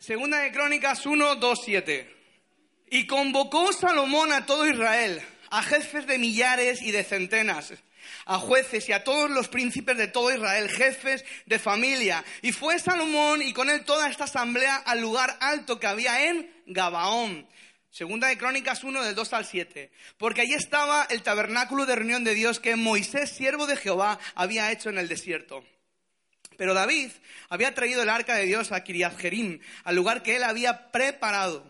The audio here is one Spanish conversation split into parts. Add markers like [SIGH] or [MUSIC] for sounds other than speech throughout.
Segunda de Crónicas 1, 2, 7. Y convocó Salomón a todo Israel, a jefes de millares y de centenas, a jueces y a todos los príncipes de todo Israel, jefes de familia. Y fue Salomón y con él toda esta asamblea al lugar alto que había en Gabaón. Segunda de Crónicas 1 del 2 al 7. Porque allí estaba el tabernáculo de reunión de Dios que Moisés, siervo de Jehová, había hecho en el desierto. Pero David había traído el arca de Dios a Kiriat Jerim, al lugar que él había preparado,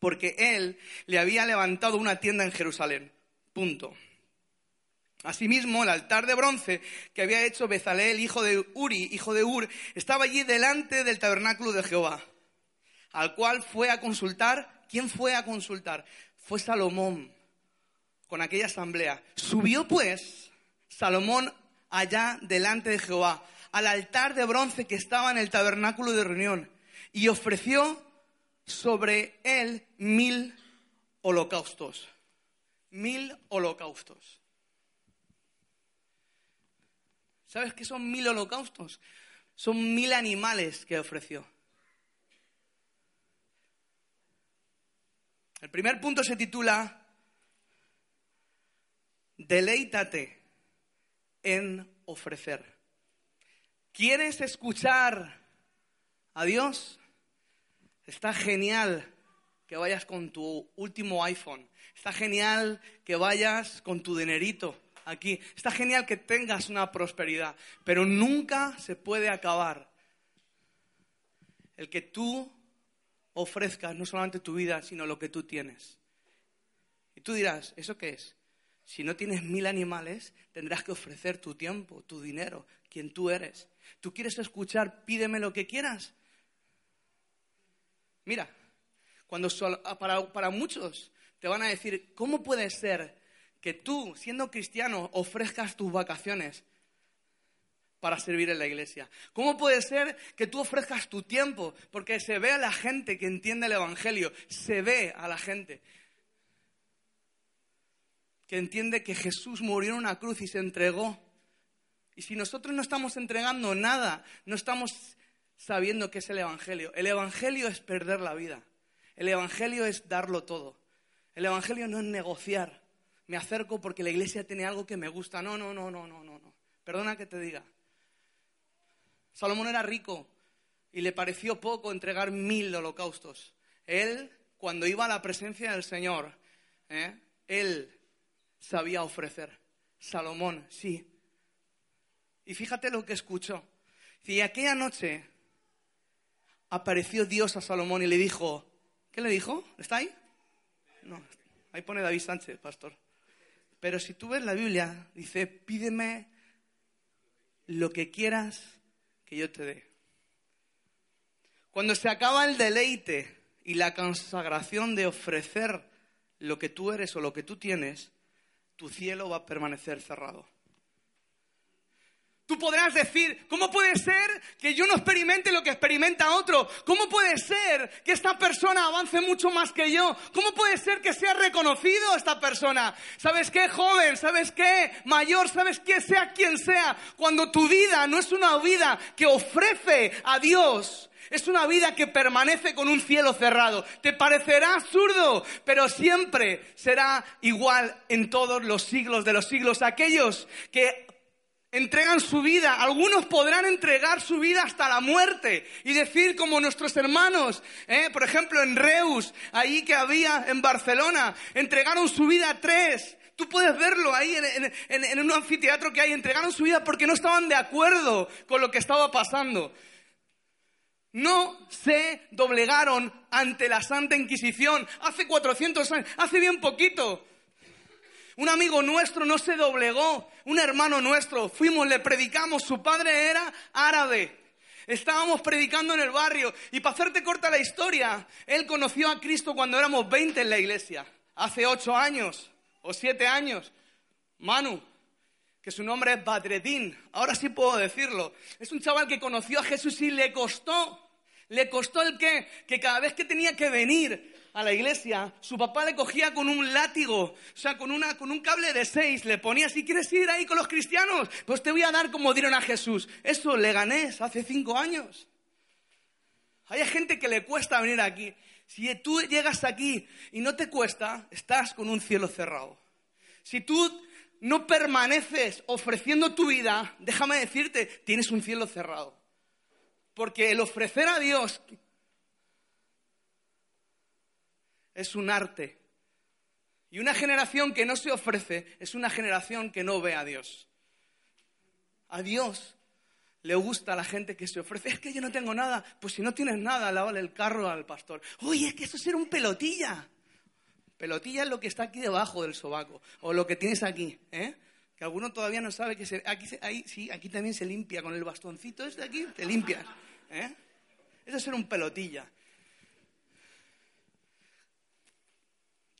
porque él le había levantado una tienda en Jerusalén. Punto. Asimismo, el altar de bronce que había hecho Bezaleel, hijo de Uri, hijo de Ur, estaba allí delante del tabernáculo de Jehová, al cual fue a consultar. ¿Quién fue a consultar? Fue Salomón, con aquella asamblea. Subió pues Salomón allá delante de Jehová, al altar de bronce que estaba en el tabernáculo de reunión, y ofreció sobre él mil holocaustos. Mil holocaustos. ¿Sabes qué son mil holocaustos? Son mil animales que ofreció. El primer punto se titula Deleítate en ofrecer. ¿Quieres escuchar a Dios? Está genial que vayas con tu último iPhone. Está genial que vayas con tu dinerito aquí. Está genial que tengas una prosperidad, pero nunca se puede acabar el que tú ofrezcas no solamente tu vida, sino lo que tú tienes. Y tú dirás, ¿eso qué es? Si no tienes mil animales, tendrás que ofrecer tu tiempo, tu dinero, quien tú eres. ¿Tú quieres escuchar, pídeme lo que quieras? Mira, cuando para, para muchos te van a decir, ¿cómo puede ser que tú, siendo cristiano, ofrezcas tus vacaciones para servir en la iglesia? ¿Cómo puede ser que tú ofrezcas tu tiempo? Porque se ve a la gente que entiende el Evangelio, se ve a la gente que entiende que Jesús murió en una cruz y se entregó. Y si nosotros no estamos entregando nada, no estamos sabiendo qué es el Evangelio. El Evangelio es perder la vida. El Evangelio es darlo todo. El Evangelio no es negociar. Me acerco porque la iglesia tiene algo que me gusta. No, no, no, no, no, no. no. Perdona que te diga. Salomón era rico y le pareció poco entregar mil holocaustos. Él, cuando iba a la presencia del Señor, ¿eh? él sabía ofrecer. Salomón, sí. Y fíjate lo que escuchó. Y aquella noche apareció Dios a Salomón y le dijo, ¿qué le dijo? ¿Está ahí? No, ahí pone David Sánchez, pastor. Pero si tú ves la Biblia, dice, pídeme lo que quieras que yo te dé. Cuando se acaba el deleite y la consagración de ofrecer lo que tú eres o lo que tú tienes, tu cielo va a permanecer cerrado. Tú podrás decir, ¿cómo puede ser que yo no experimente lo que experimenta otro? ¿Cómo puede ser que esta persona avance mucho más que yo? ¿Cómo puede ser que sea reconocido esta persona? ¿Sabes qué, joven? ¿Sabes qué, mayor? ¿Sabes qué, sea quien sea? Cuando tu vida no es una vida que ofrece a Dios, es una vida que permanece con un cielo cerrado. Te parecerá absurdo, pero siempre será igual en todos los siglos de los siglos. Aquellos que entregan su vida, algunos podrán entregar su vida hasta la muerte y decir como nuestros hermanos, ¿eh? por ejemplo en Reus, ahí que había en Barcelona, entregaron su vida a tres. Tú puedes verlo ahí en, en un anfiteatro que hay, entregaron su vida porque no estaban de acuerdo con lo que estaba pasando no se doblegaron ante la Santa Inquisición hace 400 años, hace bien poquito. Un amigo nuestro no se doblegó, un hermano nuestro, fuimos, le predicamos, su padre era árabe. Estábamos predicando en el barrio y para hacerte corta la historia, él conoció a Cristo cuando éramos 20 en la iglesia, hace 8 años o 7 años. Manu, que su nombre es Badredín, ahora sí puedo decirlo. Es un chaval que conoció a Jesús y le costó le costó el qué? Que cada vez que tenía que venir a la iglesia, su papá le cogía con un látigo, o sea, con, una, con un cable de seis, le ponía, si quieres ir ahí con los cristianos, pues te voy a dar como dieron a Jesús. Eso le gané hace cinco años. Hay gente que le cuesta venir aquí. Si tú llegas aquí y no te cuesta, estás con un cielo cerrado. Si tú no permaneces ofreciendo tu vida, déjame decirte, tienes un cielo cerrado. Porque el ofrecer a Dios es un arte. Y una generación que no se ofrece es una generación que no ve a Dios. A Dios le gusta a la gente que se ofrece. Es que yo no tengo nada. Pues si no tienes nada, lávale el carro al pastor. Oye, es que eso es ser un pelotilla. Pelotilla es lo que está aquí debajo del sobaco. O lo que tienes aquí. ¿eh? Que alguno todavía no sabe que se, aquí, ahí, sí, aquí también se limpia. Con el bastoncito este de aquí te limpias. ¿eh? Eso es ser un pelotilla.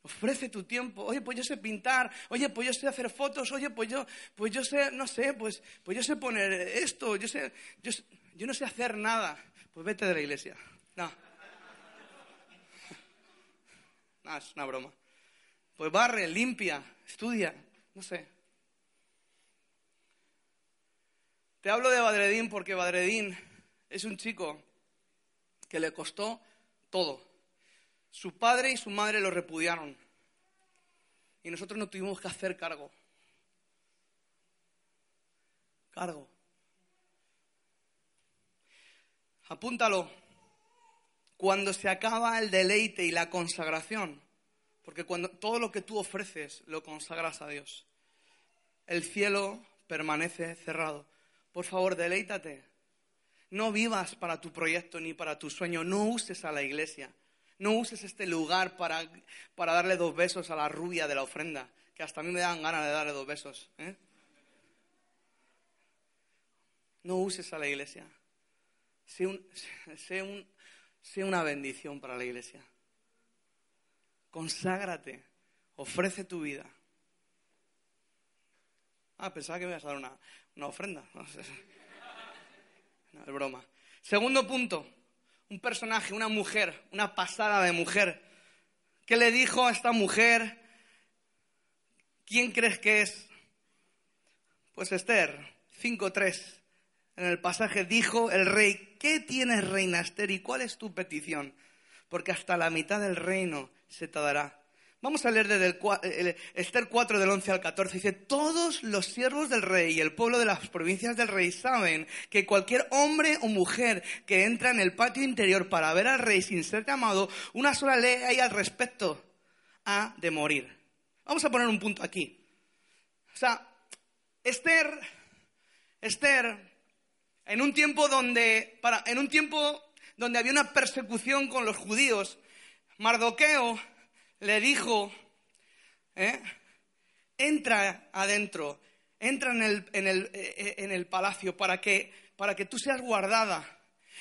Ofrece tu tiempo. Oye, pues yo sé pintar. Oye, pues yo sé hacer fotos. Oye, pues yo, pues yo sé, no sé, pues, pues yo sé poner esto. Yo sé, yo, yo no sé hacer nada. Pues vete de la iglesia. No. [LAUGHS] No, es una broma. Pues barre, limpia, estudia, no sé. Te hablo de Badredín porque Badredín es un chico que le costó todo. Su padre y su madre lo repudiaron. Y nosotros no tuvimos que hacer cargo. Cargo. Apúntalo. Cuando se acaba el deleite y la consagración, porque cuando todo lo que tú ofreces lo consagras a Dios, el cielo permanece cerrado. Por favor, deleítate. No vivas para tu proyecto ni para tu sueño. No uses a la iglesia. No uses este lugar para, darle dos besos a la rubia de la ofrenda, que hasta a mí me dan ganas de darle dos besos. ¿eh? No uses a la iglesia. Sé, una bendición para la iglesia. Conságrate. Ofrece tu vida. Ah, pensaba que me ibas a dar una, una ofrenda. [LAUGHS] No, es broma. Segundo punto un personaje, una mujer, una pasada de mujer. ¿Qué le dijo a esta mujer? ¿Quién crees que es? Pues Esther 5.3. En el pasaje dijo el rey, ¿qué tienes, reina Esther, y cuál es tu petición? Porque hasta la mitad del reino se te dará. Vamos a leer desde el, Esther 4 del 11 al 14. Dice, todos los siervos del rey y el pueblo de las provincias del rey saben que cualquier hombre o mujer que entra en el patio interior para ver al rey sin ser llamado, una sola ley hay al respecto, ha de morir. Vamos a poner un punto aquí. O sea, Esther, Esther, en un tiempo donde, para, en un tiempo donde había una persecución con los judíos, Mardoqueo le dijo, ¿eh? entra adentro, entra en el, en, el, eh, en el, palacio para que, para que tú seas guardada.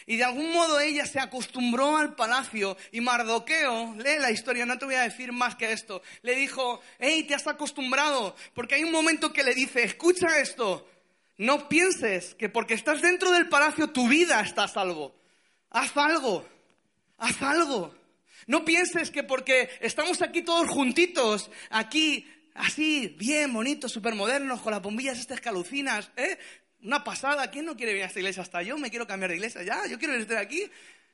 Y de algún modo ella se acostumbró al palacio y Mardoqueo, lee la historia, no te voy a decir más que esto, le dijo, hey, te has acostumbrado, porque hay un momento que le dice, escucha esto, no pienses que porque estás dentro del palacio tu vida está a salvo. Haz algo, haz algo. No pienses que porque estamos aquí todos juntitos, aquí, así, bien, bonitos, súper modernos, con las bombillas estas calucinas, ¿eh? Una pasada. ¿Quién no quiere venir a esta iglesia? Hasta yo me quiero cambiar de iglesia. Ya, yo quiero estar aquí.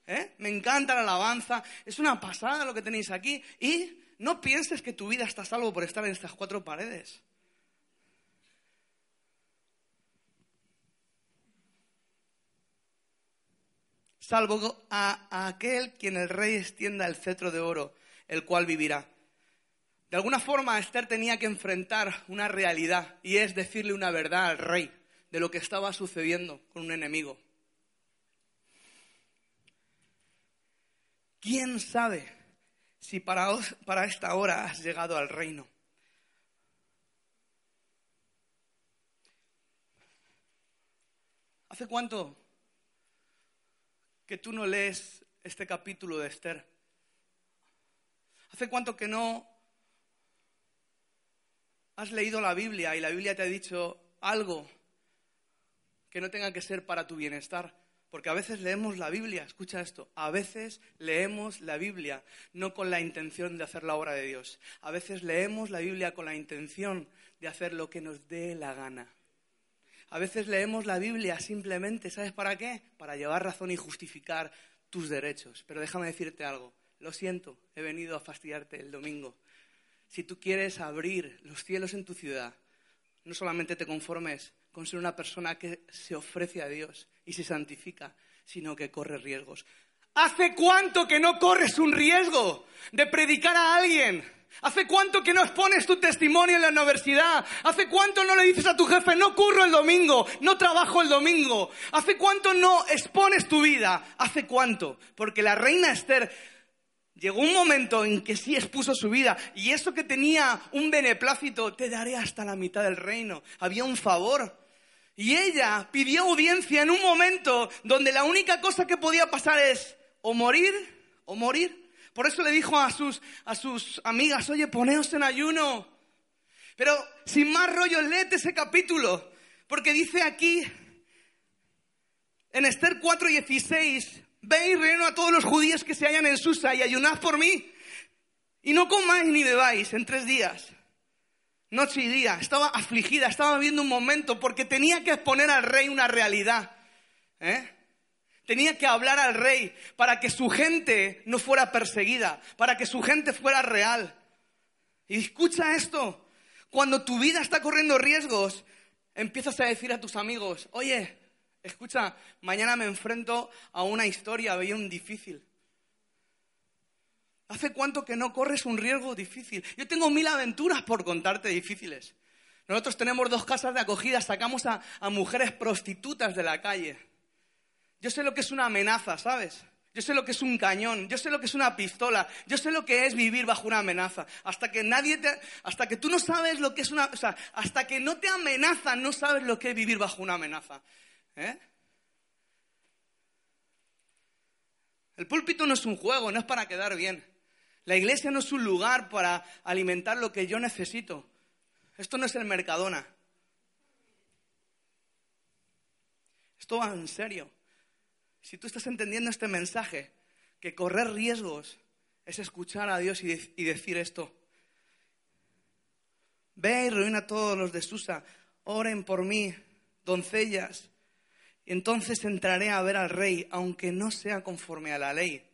¿eh? Me encanta la alabanza. Es una pasada lo que tenéis aquí. Y no pienses que tu vida está salvo por estar en estas cuatro paredes. Salvo a, aquel quien el rey extienda el cetro de oro, el cual vivirá. De alguna forma, Esther tenía que enfrentar una realidad y es decirle una verdad al rey de lo que estaba sucediendo con un enemigo. ¿Quién sabe si para, para esta hora has llegado al reino? ¿Hace cuánto que tú no lees este capítulo de Esther? ¿Hace cuánto que no has leído la Biblia y la Biblia te ha dicho algo que no tenga que ser para tu bienestar? Porque a veces leemos la Biblia, escucha esto, a veces leemos la Biblia no con la intención de hacer la obra de Dios, a veces leemos la Biblia con la intención de hacer lo que nos dé la gana. A veces leemos la Biblia simplemente, ¿sabes para qué? Para llevar razón y justificar tus derechos. Pero déjame decirte algo. Lo siento, he venido a fastidiarte el domingo. Si tú quieres abrir los cielos en tu ciudad, no solamente te conformes con ser una persona que se ofrece a Dios y se santifica, sino que corre riesgos. ¿Hace cuánto que no corres un riesgo de predicar a alguien? ¿Hace cuánto que no expones tu testimonio en la universidad? ¿Hace cuánto no le dices a tu jefe, no curro el domingo, no trabajo el domingo? ¿Hace cuánto no expones tu vida? ¿Hace cuánto? Porque la reina Esther llegó un momento en que sí expuso su vida y eso que tenía un beneplácito, te daré hasta la mitad del reino. Había un favor. Y ella pidió audiencia en un momento donde la única cosa que podía pasar es o morir o morir. Por eso le dijo a sus, a sus amigas, oye, poneos en ayuno. Pero sin más rollo, léete ese capítulo, porque dice aquí, en Esther 4:16, ve y reino a todos los judíos que se hallan en Susa y ayunad por mí. Y no comáis ni bebáis en tres días, noche y día. Estaba afligida, estaba viviendo un momento porque tenía que exponer al rey una realidad. ¿eh? Tenía que hablar al rey para que su gente no fuera perseguida, para que su gente fuera real. Y escucha esto, cuando tu vida está corriendo riesgos, empiezas a decir a tus amigos, oye, escucha, mañana me enfrento a una historia bien difícil. ¿Hace cuánto que no corres un riesgo difícil? Yo tengo mil aventuras por contarte difíciles. Nosotros tenemos dos casas de acogida, sacamos a, a mujeres prostitutas de la calle. Yo sé lo que es una amenaza, ¿sabes? Yo sé lo que es un cañón, yo sé lo que es una pistola, yo sé lo que es vivir bajo una amenaza. Hasta que nadie te, hasta que tú no sabes lo que es una, o sea, hasta que no te amenazan, no sabes lo que es vivir bajo una amenaza. ¿eh? El púlpito no es un juego, no es para quedar bien. La iglesia no es un lugar para alimentar lo que yo necesito. Esto no es el Mercadona. Esto va en serio. Si tú estás entendiendo este mensaje, que correr riesgos es escuchar a Dios y, decir esto. Ve y reúna a todos los de Susa, oren por mí, doncellas, y entonces entraré a ver al rey, aunque no sea conforme a la ley.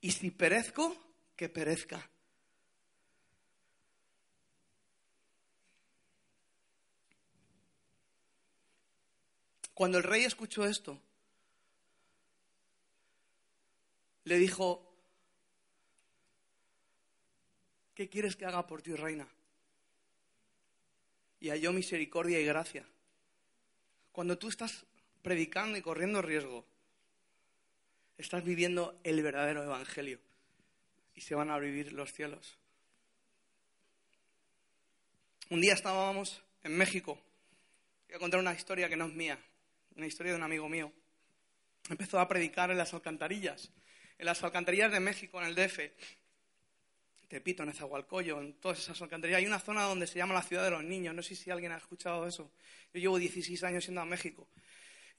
Y si perezco, que perezca. Cuando el rey escuchó esto, le dijo, ¿qué quieres que haga por ti, reina? Y halló misericordia y gracia. Cuando tú estás predicando y corriendo riesgo, estás viviendo el verdadero evangelio y se van a vivir los cielos. Un día estábamos en México. Voy a contar una historia que no es mía, una historia de un amigo mío. Empezó a predicar en las alcantarillas en las alcantarillas de México, en el DF, Tepito, en Ezahualcoyo, en todas esas alcantarillas, hay una zona donde se llama la ciudad de los niños. No sé si alguien ha escuchado eso. Yo llevo 16 años yendo a México.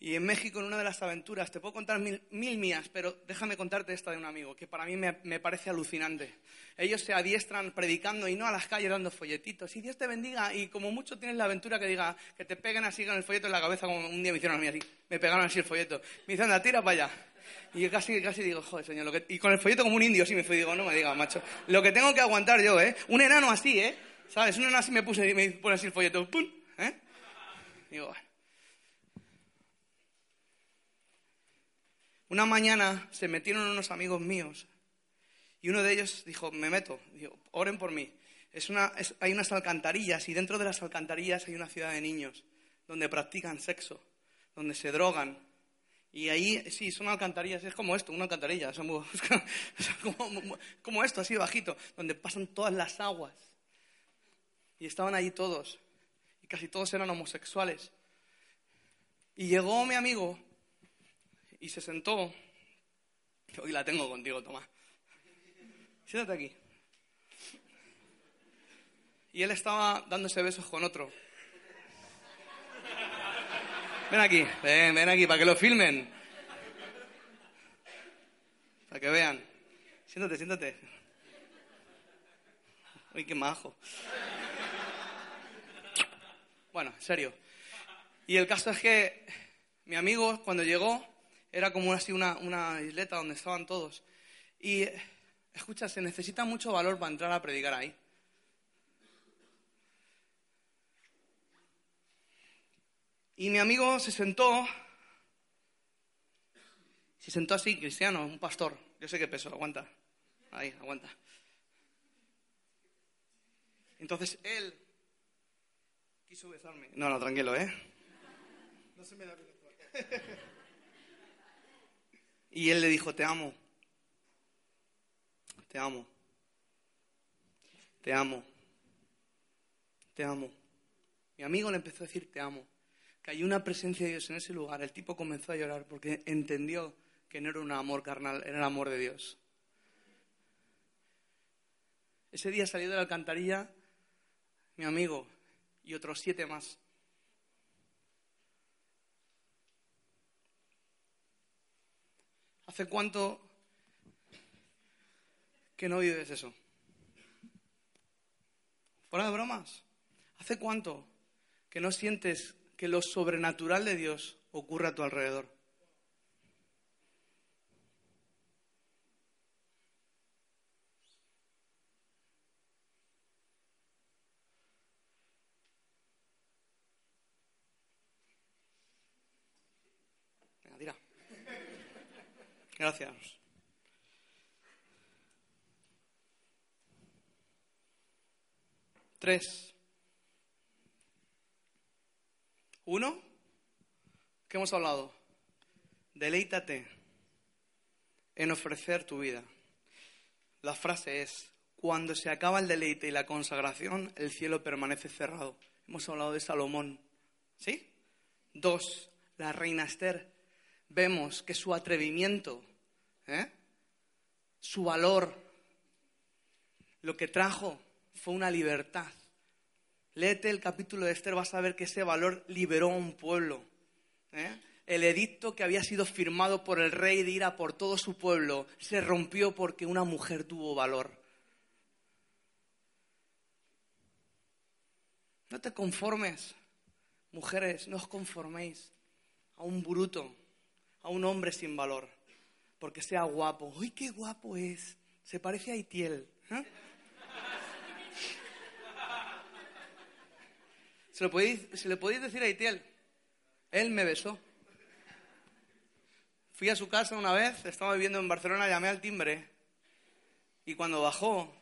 Y en México, en una de las aventuras, te puedo contar mil, mías, pero déjame contarte esta de un amigo, que para mí me, me, parece alucinante. Ellos se adiestran predicando y no a las calles dando folletitos. Y Dios te bendiga, y como mucho tienes la aventura que diga, que te peguen así con el folleto en la cabeza, como un día me hicieron a mí así. Me pegaron así el folleto. Me dicen, anda, tira para allá. Y yo casi, casi digo, joder, señor, lo que... y con el folleto como un indio sí me fui, digo, no me digas, macho, lo que tengo que aguantar yo, ¿eh? Un enano así, ¿eh? ¿Sabes? Un enano así me puse me pone así el folleto, ¡pum! ¿eh? Digo, bueno. Una mañana se metieron unos amigos míos y uno de ellos dijo, me meto, digo, oren por mí. Es una, hay unas alcantarillas y dentro de las alcantarillas hay una ciudad de niños donde practican sexo, donde se drogan, y ahí, sí, son alcantarillas, es como esto, una alcantarilla, [LAUGHS] como, como, esto, así bajito, donde pasan todas las aguas. Y estaban allí todos, y casi todos eran homosexuales. Y llegó mi amigo y se sentó. Hoy la tengo contigo, Tomás. Siéntate aquí. Y él estaba dándose besos con otro. Ven aquí, ven, ven aquí, para que lo filmen. Para que vean. Siéntate, siéntate. Uy, qué majo. Bueno, en serio. Y el caso es que mi amigo, cuando llegó, Era como así una, una isleta donde estaban todos. Y, escucha, se necesita mucho valor para entrar a predicar ahí. Y mi amigo se sentó, se sentó así, cristiano, un pastor. Yo sé qué peso, aguanta. Ahí, aguanta. Entonces él quiso besarme. No, no, tranquilo, ¿eh? No se me da bien. Y él le dijo, te amo. Te amo. Te amo. Te amo. Mi amigo le empezó a decir, te amo. Hay una presencia de Dios en ese lugar. El tipo comenzó a llorar porque entendió que no era un amor carnal, era el amor de Dios. Ese día salió de la alcantarilla mi amigo y otros siete más. ¿Hace cuánto que no vives eso? Fuera de bromas. ¿Hace cuánto que no sientes que lo sobrenatural de Dios ocurre a tu alrededor? Gracias. Tres. Uno, ¿qué hemos hablado? Deleítate en ofrecer tu vida. La frase es, cuando se acaba el deleite y la consagración, el cielo permanece cerrado. Hemos hablado de Salomón. ¿Sí? Dos, la reina Esther. Vemos que su atrevimiento ¿Eh? Su valor, lo que trajo fue una libertad. Léete el capítulo de Esther, vas a ver que ese valor liberó a un pueblo. ¿eh? El edicto que había sido firmado por el rey de ira por todo su pueblo se rompió porque una mujer tuvo valor. No te conformes, mujeres, no os conforméis a un bruto, a un hombre sin valor porque sea guapo. ¡Uy, qué guapo es! Se parece a Itiel. ¿eh? ¿Se, lo podéis, ¿Se le podéis decir a Itiel? Él me besó. Fui a su casa una vez, estaba viviendo en Barcelona, llamé al timbre. Y cuando bajó,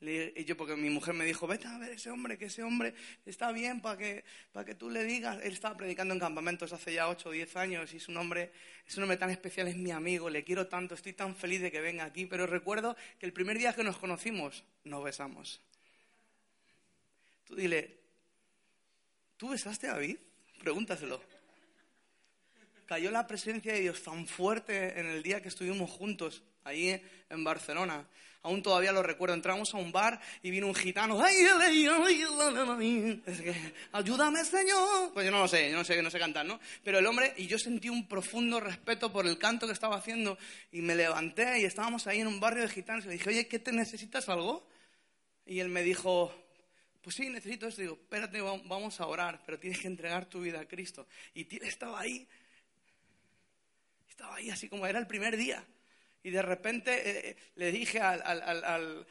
y yo, porque mi mujer me dijo, vete a ver ese hombre, que ese hombre está bien para que, para que tú le digas. Él estaba predicando en campamentos hace ya 8 o 10 años y es un hombre, es un hombre tan especial, es mi amigo, le quiero tanto, estoy tan feliz de que venga aquí. Pero recuerdo que el primer día que nos conocimos, nos besamos. Tú dile, ¿tú besaste a David? Pregúntaselo. Cayó la presencia de Dios tan fuerte en el día que estuvimos juntos, ahí en Barcelona aún todavía lo recuerdo. Entramos a un bar y vino un gitano. Ayúdame, Señor. Pues yo no lo sé, yo no sé, no sé cantar, ¿no? Pero el hombre, y yo sentí un profundo respeto por el canto que estaba haciendo y me levanté y estábamos ahí en un barrio de gitanos y le dije, oye, ¿qué te necesitas algo? Y él me dijo, pues sí, necesito esto. Digo, espérate, vamos a orar, pero tienes que entregar tu vida a Cristo. Y él estaba ahí, estaba ahí así como era el primer día. Y de repente eh, eh, le dije al,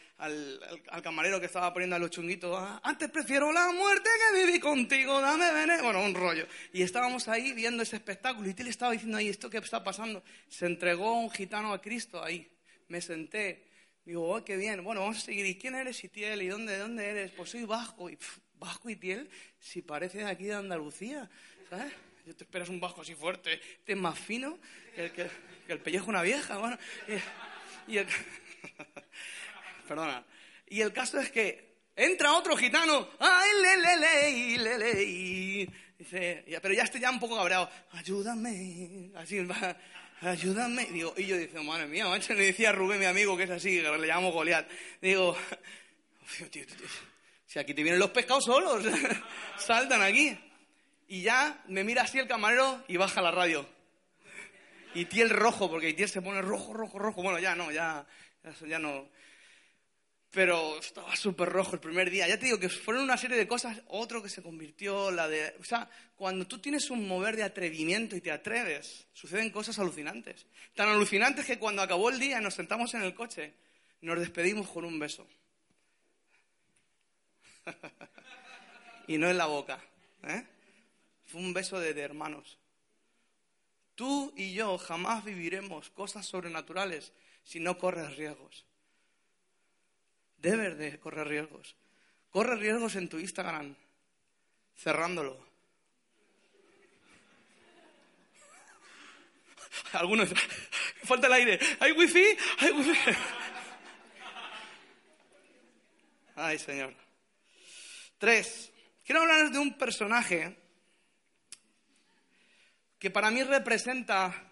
camarero que estaba poniendo a los chunguitos, ah, antes prefiero la muerte que vivir contigo, dame veneno. Bueno, un rollo. Y estábamos ahí viendo ese espectáculo y él estaba diciendo ahí, ¿esto qué está pasando? Se entregó un gitano a Cristo ahí. Me senté. Digo, oh, qué bien. Bueno, vamos a seguir. ¿Y quién eres, Itiel? ¿Y dónde, dónde eres? Pues soy vasco. Y vasco Itiel, si parece de aquí de Andalucía, ¿sabes? Yo te esperas un bajo así fuerte, este es más fino que el, que, el pellejo una vieja, bueno. Y, el, [LAUGHS] perdona. Y el caso es que entra otro gitano, ¡ay, le, le, le, le, le! Dice, pero ya estoy ya un poco cabreado, ayúdame, así, ayúdame. Digo, y yo digo, madre mía, macho, le decía a Rubén, mi amigo, que es así, que le llamo Goliat. Digo, si aquí te vienen los pescados solos, [LAUGHS] saltan aquí. Y ya me mira así el camarero y baja la radio. Y tiel rojo, porque tiel se pone rojo, rojo, rojo. Bueno, ya no, ya, ya no. Pero estaba súper rojo el primer día. Ya te digo que fueron una serie de cosas, otro que se convirtió, la de... O sea, cuando tú tienes un mover de atrevimiento y te atreves, suceden cosas alucinantes. Tan alucinantes que cuando acabó el día nos sentamos en el coche, nos despedimos con un beso. [LAUGHS] y no en la boca. ¿eh? Fue un beso de hermanos. Tú y yo jamás viviremos cosas sobrenaturales si no corres riesgos. Debes de correr riesgos. Corre riesgos en tu Instagram, cerrándolo. [LAUGHS] Algunos, [LAUGHS] falta el aire. ¿Hay wifi? ¿Hay wifi? [LAUGHS] Ay, Señor. Tres. Quiero hablar de un personaje que para mí representa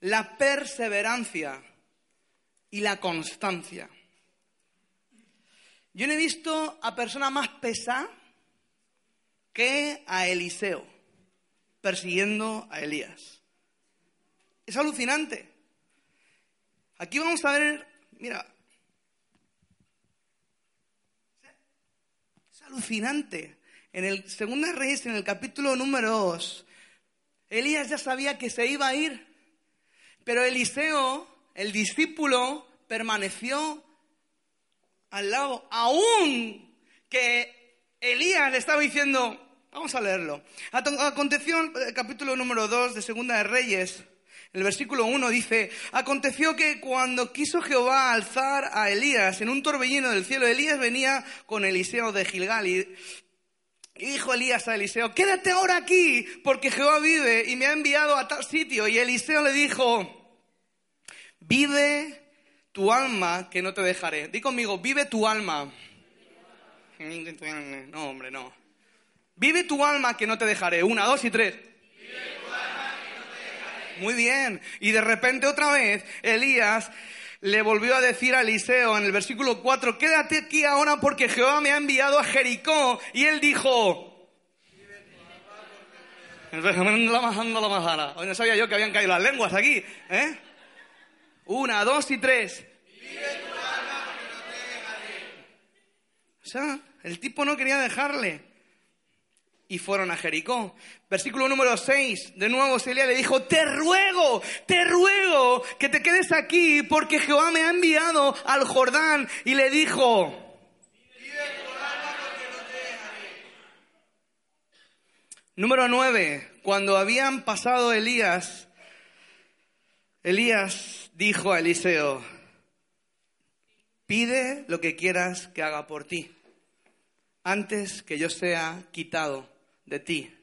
la perseverancia y la constancia. Yo no he visto a persona más pesada que a Eliseo persiguiendo a Elías. Es alucinante. Aquí vamos a ver, mira, es alucinante. En el Segunda Reyes, en el capítulo número 2, Elías ya sabía que se iba a ir, pero Eliseo, el discípulo, permaneció al lado, aún que Elías le estaba diciendo, vamos a leerlo. Aconteció, el capítulo número 2 de Segunda de Reyes, el versículo 1 dice, aconteció que cuando quiso Jehová alzar a Elías en un torbellino del cielo, Elías venía con Eliseo de Gilgal y, y dijo Elías a Eliseo, quédate ahora aquí, porque Jehová vive y me ha enviado a tal sitio. Y Eliseo le dijo, vive tu alma que no te dejaré. Di conmigo, vive tu alma. No, hombre, no. Vive tu alma que no te dejaré. Una, dos y tres. Vive tu alma que no te dejaré. Muy bien. Y de repente otra vez Elías le volvió a decir a Eliseo en el versículo 4, quédate aquí ahora porque Jehová me ha enviado a Jericó. Y él dijo, [LAUGHS] no sabía yo que habían caído las lenguas aquí. ¿eh? Una, dos y tres. O sea, el tipo no quería dejarle. Y fueron a Jericó. Versículo número 6. De nuevo Celia le dijo, te ruego, te ruego que te quedes aquí porque Jehová me ha enviado al Jordán. Y le dijo, Número 9. Cuando habían pasado Elías, Elías dijo a Eliseo, pide lo que quieras que haga por ti, antes que yo sea quitado de ti.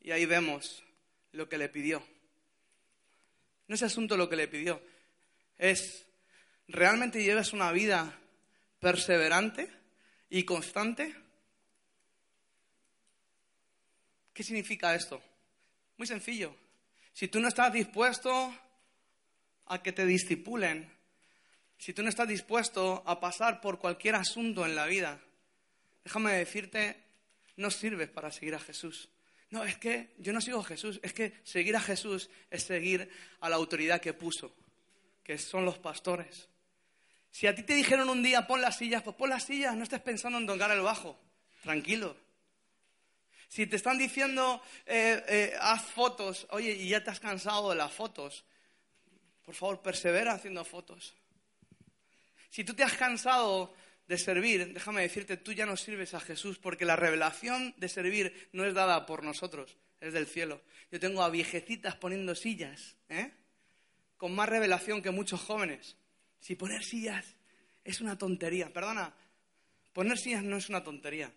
Y ahí vemos lo que le pidió. No es asunto lo que le pidió, es, ¿realmente llevas una vida perseverante y constante? ¿Qué significa esto? Muy sencillo. Si tú no estás dispuesto a que te discipulen, si tú no estás dispuesto a pasar por cualquier asunto en la vida, déjame decirte, no sirves para seguir a Jesús. No, es que yo no sigo a Jesús, es que seguir a Jesús es seguir a la autoridad que puso, que son los pastores. Si a ti te dijeron un día pon las sillas, pues pon las sillas, no estés pensando en tocar el bajo, tranquilo. Si te están diciendo eh, eh, haz fotos, oye, y ya te has cansado de las fotos, por favor, persevera haciendo fotos. Si tú te has cansado de servir, déjame decirte, tú ya no sirves a Jesús porque la revelación de servir no es dada por nosotros, es del cielo. Yo tengo a viejecitas poniendo sillas, ¿eh? con más revelación que muchos jóvenes. Si poner sillas es una tontería, perdona, poner sillas no es una tontería.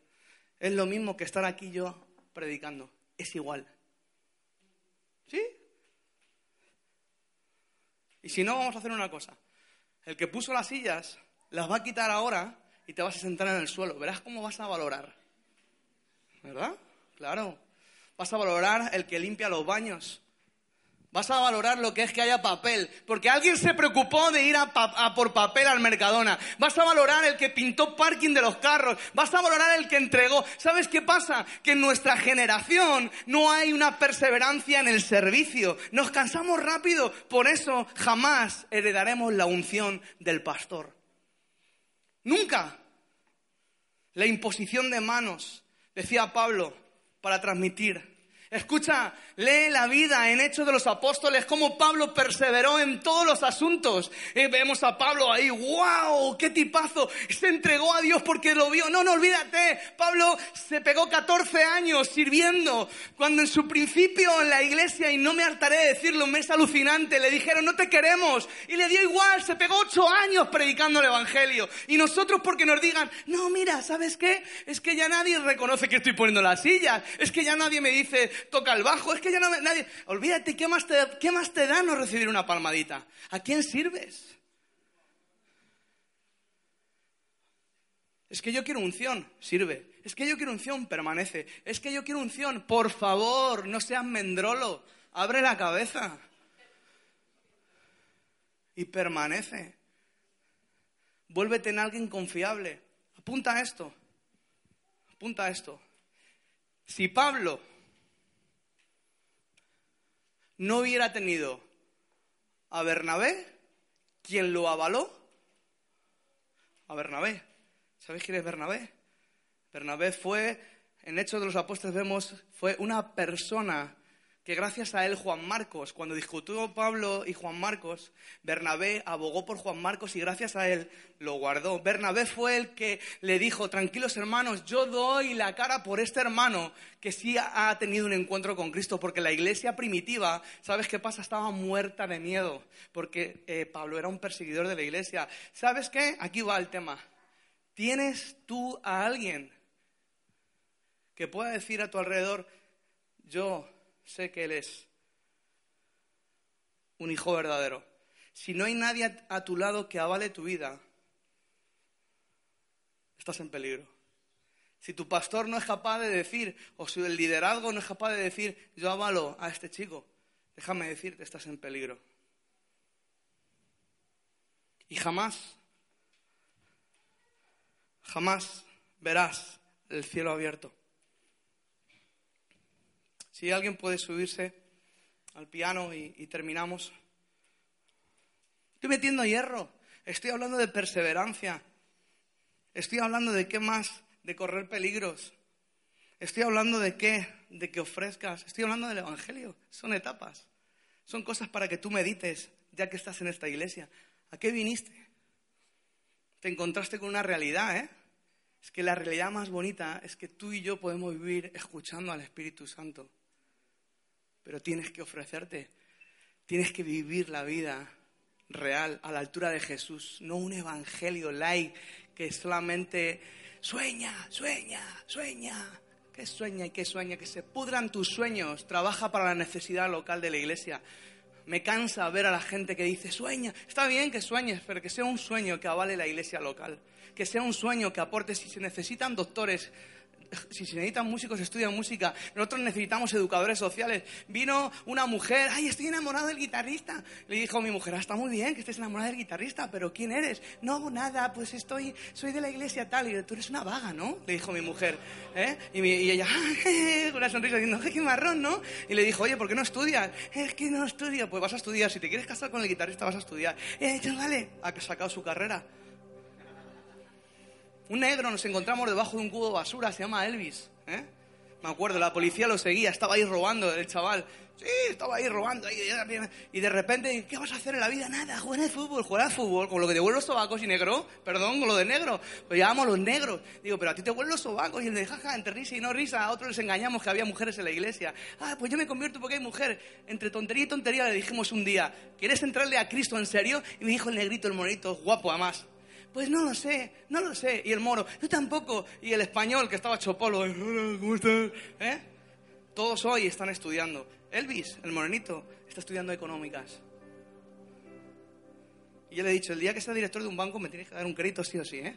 Es lo mismo que estar aquí yo predicando, es igual. ¿Sí? Y si no, vamos a hacer una cosa. El que puso las sillas las va a quitar ahora y te vas a sentar en el suelo. Verás cómo vas a valorar. ¿Verdad? Claro. Vas a valorar el que limpia los baños. Vas a valorar lo que es que haya papel, porque alguien se preocupó de ir a, por papel al Mercadona. Vas a valorar el que pintó parking de los carros. Vas a valorar el que entregó. ¿Sabes qué pasa? Que en nuestra generación no hay una perseverancia en el servicio. Nos cansamos rápido. Por eso jamás heredaremos la unción del pastor. Nunca. La imposición de manos, decía Pablo, para transmitir Escucha, lee la vida en Hechos de los Apóstoles, cómo Pablo perseveró en todos los asuntos. Vemos a Pablo ahí, wow, qué tipazo, se entregó a Dios porque lo vio. No, no olvídate, Pablo se pegó 14 años sirviendo, cuando en su principio en la iglesia, y no me hartaré de decirlo, me es alucinante, le dijeron, no te queremos, y le dio igual, se pegó 8 años predicando el Evangelio. Y nosotros porque nos digan, no, mira, ¿sabes qué? Es que ya nadie reconoce que estoy poniendo las sillas, es que ya nadie me dice, toca el bajo, es que ya no me, nadie, olvídate, ¿qué más, te, ¿qué más te da no recibir una palmadita? ¿A quién sirves? Es que yo quiero unción, sirve. Es que yo quiero unción, permanece. Es que yo quiero unción, por favor, no seas mendrolo, abre la cabeza. Y permanece. Vuélvete en alguien confiable. Apunta esto. Apunta esto. Si Pablo no hubiera tenido a Bernabé, quien lo avaló, a Bernabé. ¿Sabéis quién es Bernabé? Bernabé fue, en Hechos de los Apóstoles vemos, fue una persona que gracias a él Juan Marcos, cuando discutió Pablo y Juan Marcos, Bernabé abogó por Juan Marcos y gracias a él lo guardó. Bernabé fue el que le dijo, tranquilos hermanos, yo doy la cara por este hermano que sí ha tenido un encuentro con Cristo, porque la iglesia primitiva, ¿sabes qué pasa? Estaba muerta de miedo, porque eh, Pablo era un perseguidor de la iglesia. ¿Sabes qué? Aquí va el tema. ¿Tienes tú a alguien que pueda decir a tu alrededor, yo sé que Él es un hijo verdadero. Si no hay nadie a tu lado que avale tu vida, estás en peligro. Si tu pastor no es capaz de decir, o si el liderazgo no es capaz de decir, yo avalo a este chico, déjame decirte, estás en peligro. Y jamás, jamás verás el cielo abierto. Si alguien puede subirse al piano y, terminamos. Estoy metiendo hierro. Estoy hablando de perseverancia. Estoy hablando de qué más, de correr peligros. Estoy hablando de qué, de que ofrezcas. Estoy hablando del Evangelio. Son etapas. Son cosas para que tú medites, ya que estás en esta iglesia. ¿A qué viniste? Te encontraste con una realidad, ¿eh? Es que la realidad más bonita es que tú y yo podemos vivir escuchando al Espíritu Santo pero tienes que ofrecerte, tienes que vivir la vida real a la altura de Jesús, no un evangelio light que solamente sueña, sueña, sueña. ¿Qué sueña y qué sueña? Que se pudran tus sueños. Trabaja para la necesidad local de la iglesia. Me cansa ver a la gente que dice, sueña. Está bien que sueñes, pero que sea un sueño que avale la iglesia local. Que sea un sueño que aporte, si se necesitan doctores, si se necesitan músicos, estudian música. Nosotros necesitamos educadores sociales. Vino una mujer, ay, estoy enamorada del guitarrista. Le dijo mi mujer, ah, está muy bien que estés enamorada del guitarrista, pero ¿quién eres? No, nada, pues estoy, soy de la iglesia tal. Y tú eres una vaga, ¿no? Le dijo mi mujer. ¿eh? Y, ella, con [LAUGHS] una sonrisa diciendo, qué marrón, ¿no? Y le dijo, oye, ¿por qué no estudias? Es que no estudia. Pues vas a estudiar. Si te quieres casar con el guitarrista, vas a estudiar. Eh, vale, ha sacado su carrera. Un negro nos encontramos debajo de un cubo de basura, se llama Elvis. ¿eh? Me acuerdo, la policía lo seguía, estaba ahí robando el chaval. Sí, estaba ahí robando. y de repente, ¿qué vas a hacer en la vida? Nada, jugar al fútbol, jugar al fútbol, con lo que te vuelven los sobacos y negro. Perdón, con lo de negro. Lo llamamos los negros. Digo, pero a ti te vuelven los sobacos y el de jaja, entre risa y no risa, a otros les engañamos que había mujeres en la iglesia. Ah, pues yo me convierto porque hay mujer. Entre tontería y tontería le dijimos un día, ¿quieres entrarle a Cristo en serio? Y me dijo el negrito, el monito, guapo además. Pues no lo sé, no lo sé. Y el moro, yo tampoco. Y el español que estaba chopolo, ¿cómo estás? ¿Eh? Todos hoy están estudiando. Elvis, el morenito, está estudiando económicas. Y yo le he dicho, el día que sea director de un banco me tienes que dar un crédito sí o sí, ¿eh?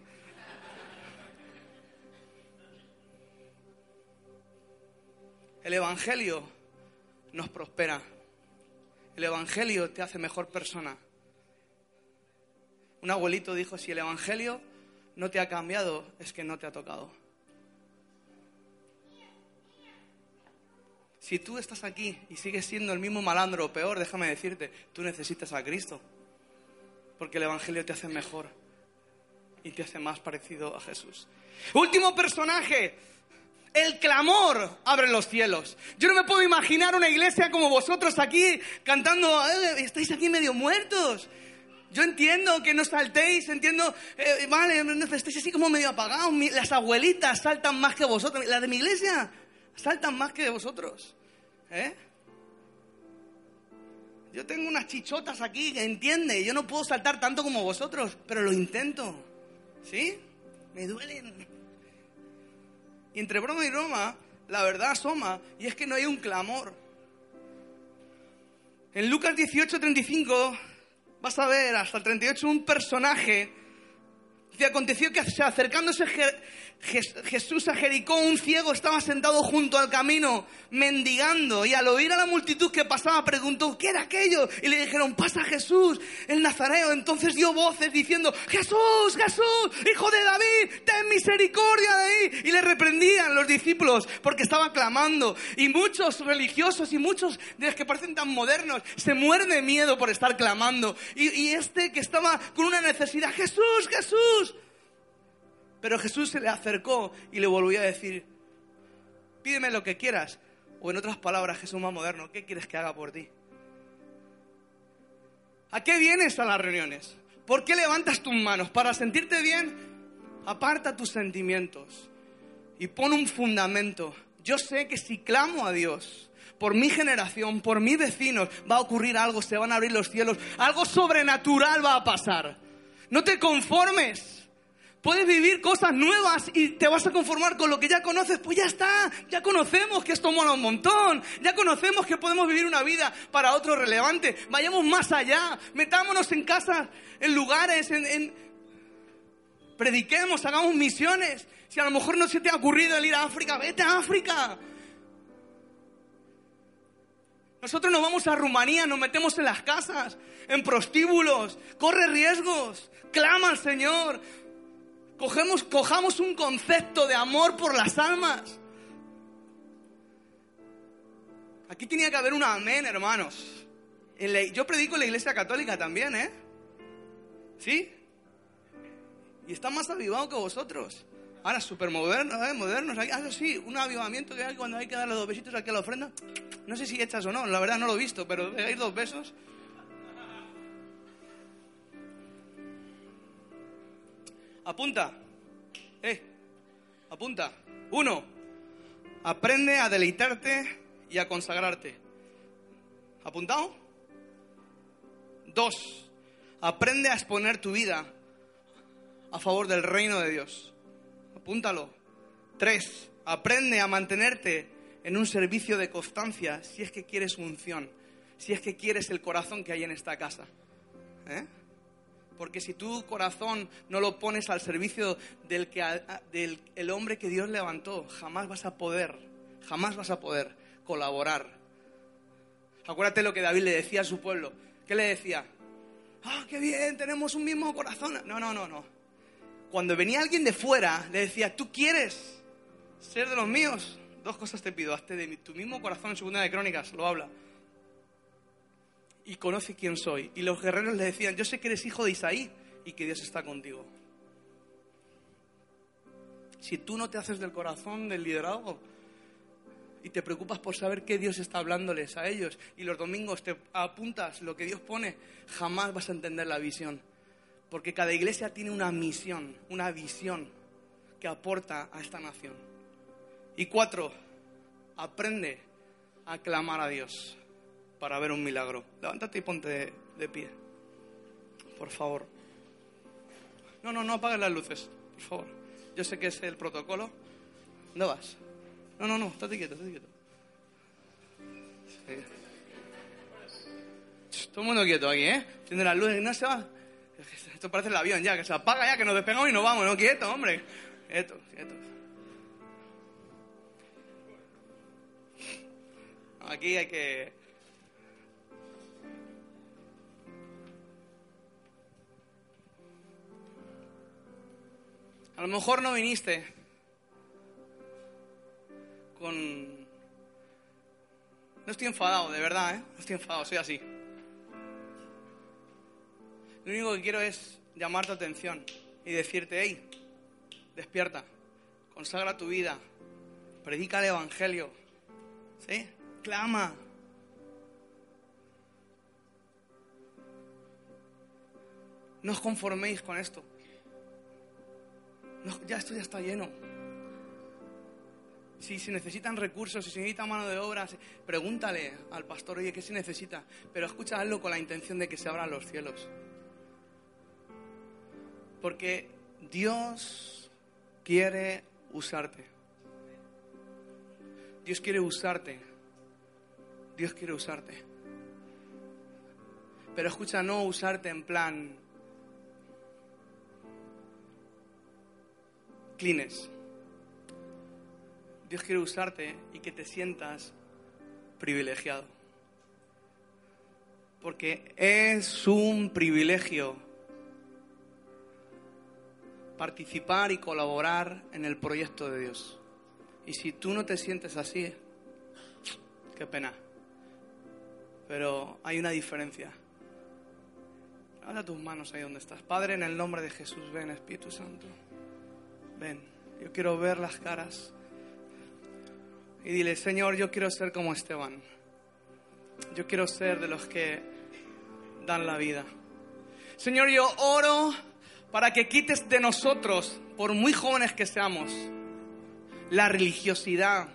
El Evangelio nos prospera. El Evangelio te hace mejor persona. Un abuelito dijo, si el Evangelio no te ha cambiado, es que no te ha tocado. Si tú estás aquí y sigues siendo el mismo malandro o peor, déjame decirte, tú necesitas a Cristo. Porque el Evangelio te hace mejor. y te hace más parecido a Jesús. Último personaje, el clamor abre los cielos. Yo no me puedo imaginar una iglesia como vosotros aquí cantando, eh, estáis aquí medio muertos. Yo entiendo que no saltéis, entiendo, eh, vale, estáis así como medio apagados. Las abuelitas saltan más que vosotros. Las de mi iglesia saltan más que vosotros. ¿Eh? Yo tengo unas chichotas aquí, entiende, yo no puedo saltar tanto como vosotros, pero lo intento. ¿Sí? Me duelen. Y entre broma y broma, la verdad asoma, y es que no hay un clamor. En Lucas 18, 35, vas a ver hasta el 38 un personaje. que aconteció que acercándose Jesús a Jericó, un ciego estaba sentado junto al camino, mendigando, y al oír a la multitud que pasaba, preguntó, ¿qué era aquello? Y le dijeron, pasa Jesús, el Nazareo. Entonces dio voces diciendo, Jesús, Jesús, hijo de David, ten misericordia de ahí. Y le reprendían los discípulos porque estaba clamando. Y muchos religiosos y muchos de los que parecen tan modernos se mueren de miedo por estar clamando. Y este que estaba con una necesidad, Jesús, Jesús, pero Jesús se le acercó y le volvió a decir, pídeme lo que quieras. O en otras palabras, Jesús más moderno, ¿qué quieres que haga por ti? ¿A qué vienes a las reuniones? ¿Por qué levantas tus manos? ¿Para sentirte bien? Aparta tus sentimientos y pon un fundamento. Yo sé que si clamo a Dios, por mi generación, por mis vecinos, va a ocurrir algo, se van a abrir los cielos, algo sobrenatural va a pasar. No te conformes. Puedes vivir cosas nuevas y te vas a conformar con lo que ya conoces. Pues ya está, ya conocemos que esto mola un montón. Ya conocemos que podemos vivir una vida para otro relevante. Vayamos más allá. Metámonos en casas, en lugares, en, prediquemos, hagamos misiones. Si a lo mejor no se te ha ocurrido el ir a África, vete a África. Nosotros nos vamos a Rumanía, nos metemos en las casas, en prostíbulos, corre riesgos, clama al Señor, Cogemos, cojamos un concepto de amor por las almas. Aquí tenía que haber un amén, hermanos. yo predico en la iglesia católica también, ¿eh? ¿Sí? Y está más avivado que vosotros. Ahora, súper modernos, ¿eh? Modernos. Ah, sí, un avivamiento que hay cuando hay que darle dos besitos aquí a la ofrenda. No sé si echas o no, la verdad no lo he visto, pero hay dos besos. Apunta. Eh, apunta. Uno, aprende a deleitarte y a consagrarte. ¿Apuntado? Dos, aprende a exponer tu vida a favor del reino de Dios. Apúntalo. Tres, aprende a mantenerte en un servicio de constancia si es que quieres unción, si es que quieres el corazón que hay en esta casa. ¿Eh? Porque si tu corazón no lo pones al servicio del, que, del el hombre que Dios levantó, jamás vas a poder, jamás vas a poder colaborar. Acuérdate lo que David le decía a su pueblo. ¿Qué le decía? ¡Ah, qué bien! Tenemos un mismo corazón. No, no, no, no. Cuando venía alguien de fuera, le decía, ¿tú quieres ser de los míos? Dos cosas te pido. Hazte de tu mismo corazón en Segunda de Crónicas, lo habla y conoce quién soy. Y los guerreros le decían, yo sé que eres hijo de Isaí y que Dios está contigo. Si tú no te haces del corazón del liderazgo y te preocupas por saber qué Dios está hablándoles a ellos y los domingos te apuntas lo que Dios pone, jamás vas a entender la visión. Porque cada iglesia tiene una misión, una visión que aporta a esta nación. Y cuatro, aprende a clamar a Dios para ver un milagro. Levántate y ponte de, pie. Por favor. No, no, no apagues las luces, por favor. Yo sé que es el protocolo. ¿Dónde vas? No, no, no, estate quieto, estate quieto. Todo el mundo quieto aquí, ¿eh? Tiene las luces, no se va. Esto parece el avión ya, que se apaga ya, que nos despegamos y nos vamos, ¿no? Quieto, hombre. Quieto, quieto. Aquí hay que A lo mejor no viniste con... No estoy enfadado, de verdad, ¿eh? No estoy enfadado, soy así. Lo único que quiero es llamar tu atención y decirte, hey, despierta, consagra tu vida, predica el Evangelio, ¿sí? Clama. No os conforméis con esto. Ya esto ya está lleno. Si, si necesitan recursos, si se necesita mano de obra, pregúntale al pastor, oye, ¿qué se necesita? Pero escucha con la intención de que se abran los cielos. Porque Dios quiere usarte. Dios quiere usarte. Dios quiere usarte. Pero escucha, no usarte en plan clines. Dios quiere usarte y que te sientas privilegiado. Porque es un privilegio participar y colaborar en el proyecto de Dios. Y si tú no te sientes así, qué pena. Pero hay una diferencia. Habla tus manos ahí donde estás. Padre, en el nombre de Jesús, ven Espíritu Santo. Ven. Yo quiero ver las caras y dile, Señor, yo quiero ser como Esteban. Yo quiero ser de los que dan la vida. Señor, yo oro para que quites de nosotros, por muy jóvenes que seamos, la religiosidad,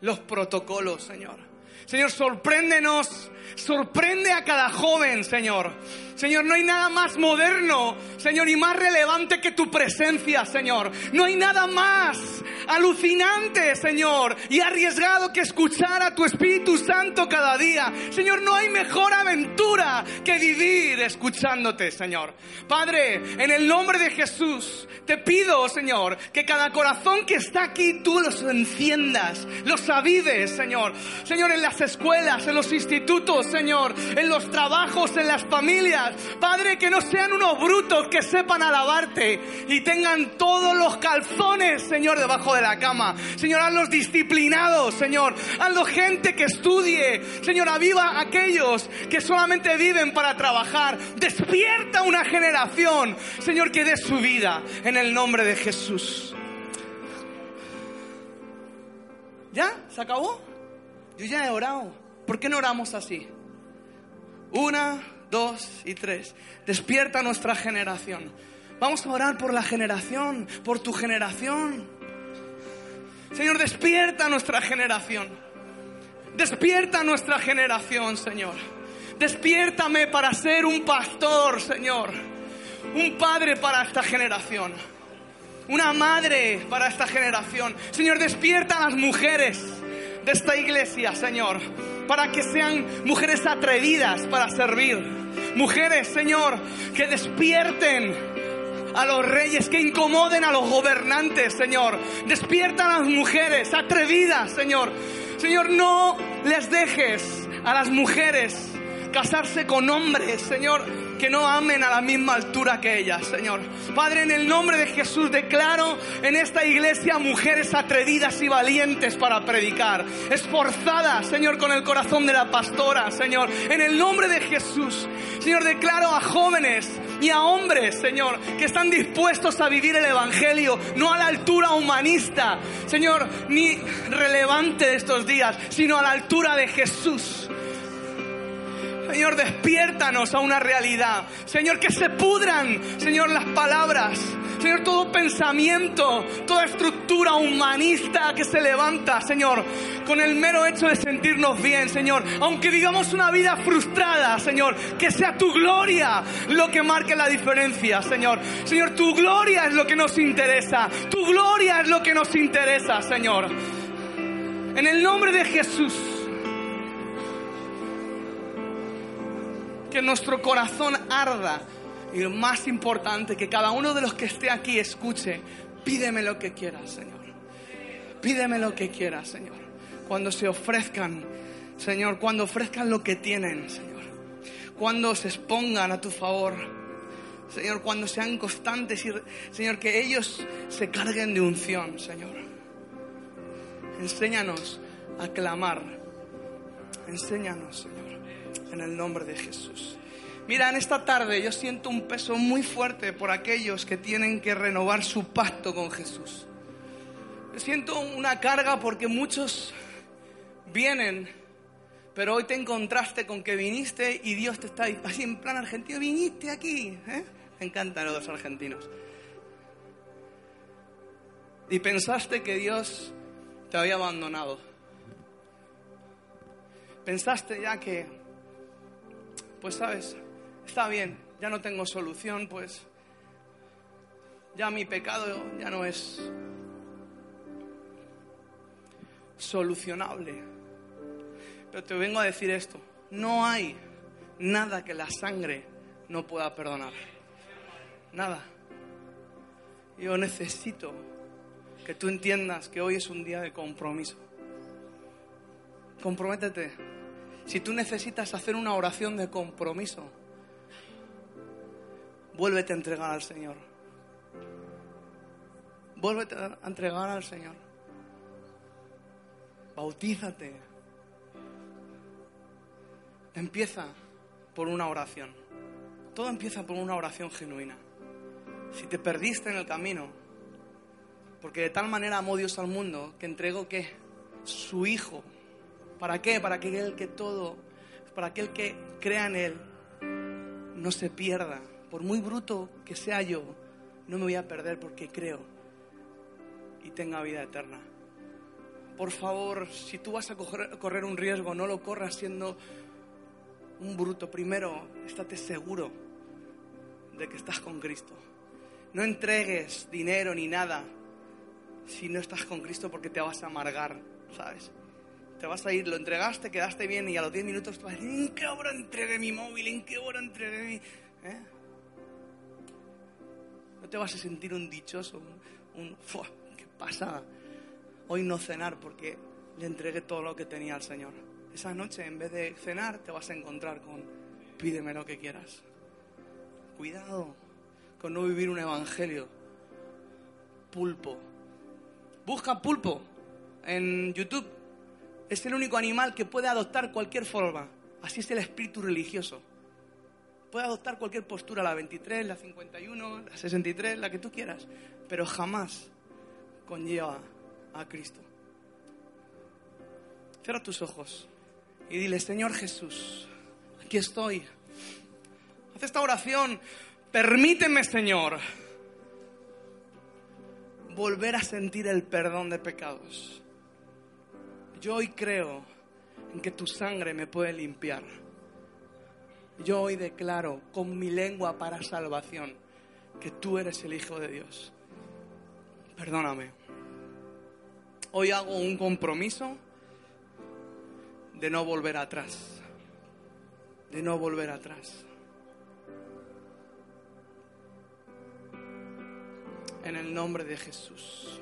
los protocolos, Señor. Señor, sorpréndenos, sorprende a cada joven, Señor. Señor, no hay nada más moderno, Señor, y más relevante que tu presencia, Señor. No hay nada más alucinante, Señor, y arriesgado que escuchar a tu Espíritu Santo cada día. Señor, no hay mejor aventura que vivir escuchándote, Señor. Padre, en el nombre de Jesús, te pido, Señor, que cada corazón que está aquí tú los enciendas, los avives, Señor. Señor, en las escuelas, en los institutos, Señor, en los trabajos, en las familias. Padre, que no sean unos brutos que sepan alabarte y tengan todos los calzones, Señor, debajo de la cama. Señor, hazlos disciplinados, Señor. Hazlos gente que estudie. Señor, aviva aquellos que solamente viven para trabajar. Despierta una generación, Señor, que dé su vida en el nombre de Jesús. ¿Ya? ¿Se acabó? Yo ya he orado. ¿Por qué no oramos así? Una, dos y tres. Despierta nuestra generación. Vamos a orar por la generación, por tu generación. Señor, despierta nuestra generación. Despierta nuestra generación, Señor. Despiértame para ser un pastor, Señor. Un padre para esta generación. Una madre para esta generación. Señor, despierta a las mujeres de esta iglesia, Señor. Para que sean mujeres atrevidas para servir. Mujeres, Señor, que despierten a los reyes, que incomoden a los gobernantes, Señor. Despierta a las mujeres atrevidas, Señor. Señor, no les dejes a las mujeres casarse con hombres, Señor, que no amen a la misma altura que ellas, Señor. Padre, en el nombre de Jesús declaro en esta iglesia mujeres atrevidas y valientes para predicar, esforzadas, Señor, con el corazón de la pastora, Señor. En el nombre de Jesús, Señor, declaro a jóvenes y a hombres, Señor, que están dispuestos a vivir el Evangelio, no a la altura humanista, Señor, ni relevante de estos días, sino a la altura de Jesús. Señor, despiértanos a una realidad. Señor, que se pudran, Señor, las palabras. Señor, todo pensamiento, toda estructura humanista que se levanta, Señor, con el mero hecho de sentirnos bien, Señor. Aunque vivamos una vida frustrada, Señor, que sea tu gloria lo que marque la diferencia, Señor. Señor, tu gloria es lo que nos interesa. Tu gloria es lo que nos interesa, Señor. En el nombre de Jesús. Que nuestro corazón arda. Y lo más importante, que cada uno de los que esté aquí escuche, pídeme lo que quieras, Señor. Pídeme lo que quieras, Señor. Cuando se ofrezcan, Señor, cuando ofrezcan lo que tienen, Señor. Cuando se expongan a tu favor. Señor, cuando sean constantes y, Señor, que ellos se carguen de unción, Señor. Enséñanos a clamar. Enséñanos, Señor en el nombre de Jesús. Mira, en esta tarde yo siento un peso muy fuerte por aquellos que tienen que renovar su pacto con Jesús. Siento una carga porque muchos vienen, pero hoy te encontraste con que viniste y Dios te está así en plan argentino, viniste aquí. ¿eh? Me encantan los argentinos. Y pensaste que Dios te había abandonado. Pensaste ya que, pues sabes, está bien, ya no tengo solución, pues ya mi pecado ya no es solucionable. Pero te vengo a decir esto, no hay nada que la sangre no pueda perdonar. Nada. Yo necesito que tú entiendas que hoy es un día de compromiso. Comprométete. Si tú necesitas hacer una oración de compromiso, vuélvete a entregar al Señor. Vuélvete a entregar al Señor. Bautízate. Empieza por una oración. Todo empieza por una oración genuina. Si te perdiste en el camino, porque de tal manera amó Dios al mundo que entregó que su Hijo. ¿Para qué? Para que el que todo, para aquel que crea en Él, no se pierda. Por muy bruto que sea yo, no me voy a perder porque creo y tenga vida eterna por favor, si tú vas a correr un riesgo, no lo corras siendo un bruto. Primero, estate seguro de que estás con Cristo. No entregues dinero ni nada si no estás con Cristo porque te vas a amargar, ¿sabes? Te vas a ir, lo entregaste, quedaste bien y a los 10 minutos te vas a decir, ¿en qué hora entregué mi móvil? ¿En qué hora entregué mi...? ¿Eh? No te vas a sentir un dichoso, un... un ¡Qué pasada! hoy no cenar porque le entregué todo lo que tenía al Señor. Esa noche, en vez de cenar, te vas a encontrar con pídeme lo que quieras. Cuidado con no vivir un evangelio. Pulpo. Busca pulpo en YouTube. Es el único animal que puede adoptar cualquier forma. Así es el espíritu religioso. Puede adoptar cualquier postura, la 23, la 51, la 63, la que tú quieras, pero jamás conlleva a Cristo. Cierra tus ojos y dile, Señor Jesús, aquí estoy. Haz esta oración. Permíteme, Señor, volver a sentir el perdón de pecados. Yo hoy creo en que tu sangre me puede limpiar. Yo hoy declaro con mi lengua para salvación que tú eres el Hijo de Dios. Perdóname hoy hago un compromiso de no volver atrás. De no volver atrás. En el nombre de Jesús.